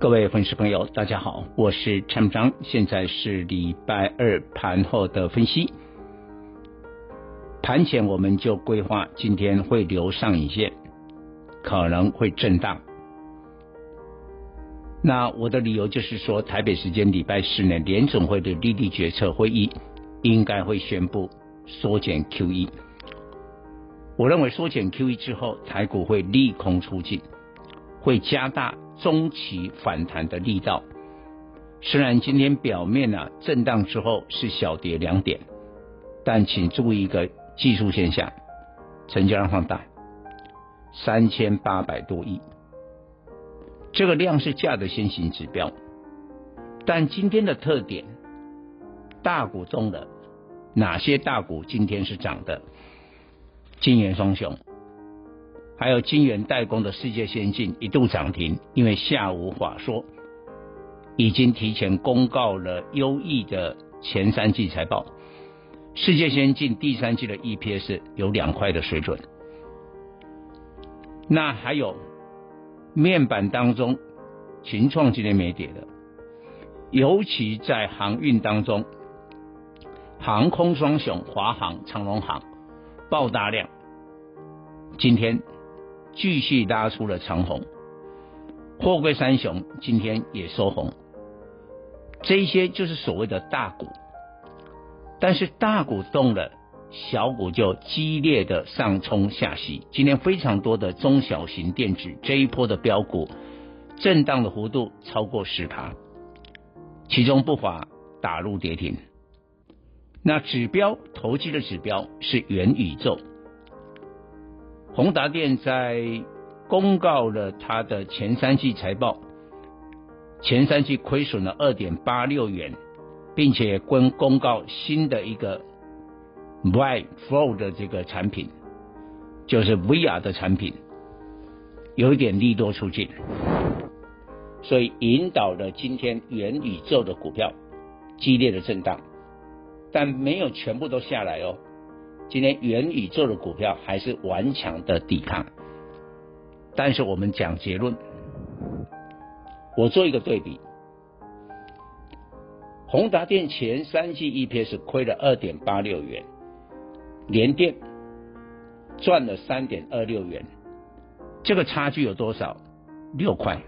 各位粉丝朋友，大家好，我是陈明章，现在是礼拜二盘后的分析。盘前我们就规划今天会留上影线，可能会震荡。那我的理由就是说，台北时间礼拜四呢，联总会的利率决策会议应该会宣布缩减 QE。我认为缩减 QE 之后，台股会利空出尽，会加大。中期反弹的力道，虽然今天表面呢、啊、震荡之后是小跌两点，但请注意一个技术现象，成交量放大，三千八百多亿，这个量是价的先行指标，但今天的特点，大股中的哪些大股今天是涨的？金圆双雄。还有晶圆代工的世界先进一度涨停，因为下午法说已经提前公告了优异的前三季财报，世界先进第三季的 EPS 有两块的水准。那还有面板当中，群创今天没跌的，尤其在航运当中，航空双雄华航、长荣航爆大量，今天。继续拉出了长红，货柜三雄今天也收红，这一些就是所谓的大股，但是大股动了，小股就激烈的上冲下洗。今天非常多的中小型电子这一波的标股，震荡的幅度超过十趴，其中不乏打入跌停。那指标投机的指标是元宇宙。宏达电在公告了它的前三季财报，前三季亏损了二点八六元，并且公公告新的一个 Vive Pro 的这个产品，就是 VR 的产品，有一点利多出尽，所以引导了今天元宇宙的股票激烈的震荡，但没有全部都下来哦。今天元宇宙的股票还是顽强的抵抗，但是我们讲结论，我做一个对比，宏达电前三季 EPS 亏了二点八六元，联电赚了三点二六元，这个差距有多少？六块。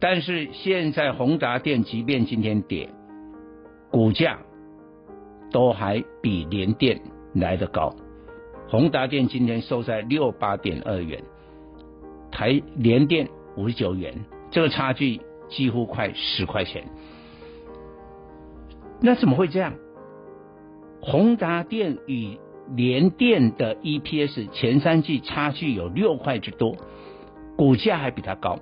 但是现在宏达电即便今天跌，股价。都还比联电来得高，宏达电今天收在六八点二元，台联电五十九元，这个差距几乎快十块钱。那怎么会这样？宏达电与联电的 EPS 前三季差距有六块之多，股价还比它高，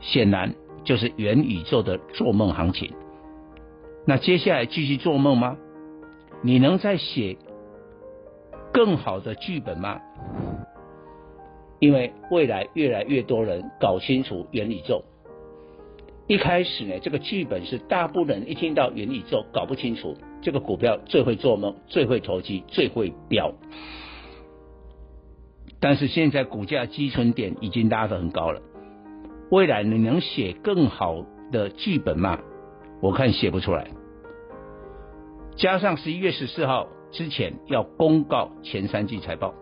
显然就是元宇宙的做梦行情。那接下来继续做梦吗？你能再写更好的剧本吗？因为未来越来越多人搞清楚元宇宙。一开始呢，这个剧本是大部分人一听到元宇宙搞不清楚，这个股票最会做梦、最会投机、最会飙。但是现在股价基准点已经拉得很高了，未来你能写更好的剧本吗？我看写不出来。加上十一月十四号之前要公告前三季财报，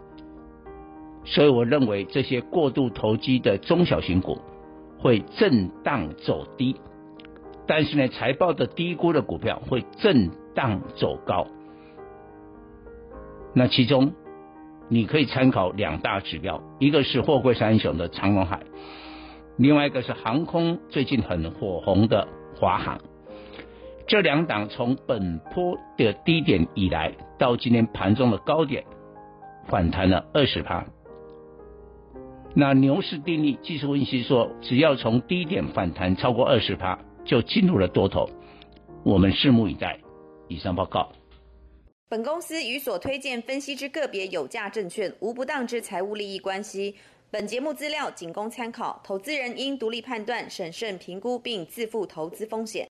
所以我认为这些过度投机的中小型股会震荡走低，但是呢，财报的低估的股票会震荡走高。那其中你可以参考两大指标，一个是货柜三雄的长荣海，另外一个是航空最近很火红的华航。这两档从本波的低点以来到今天盘中的高点，反弹了二十趴。那牛市定律技术分析说，只要从低点反弹超过二十趴，就进入了多头。我们拭目以待。以上报告。本公司与所推荐分析之个别有价证券无不当之财务利益关系。本节目资料仅供参考，投资人应独立判断、审慎评估并自负投资风险。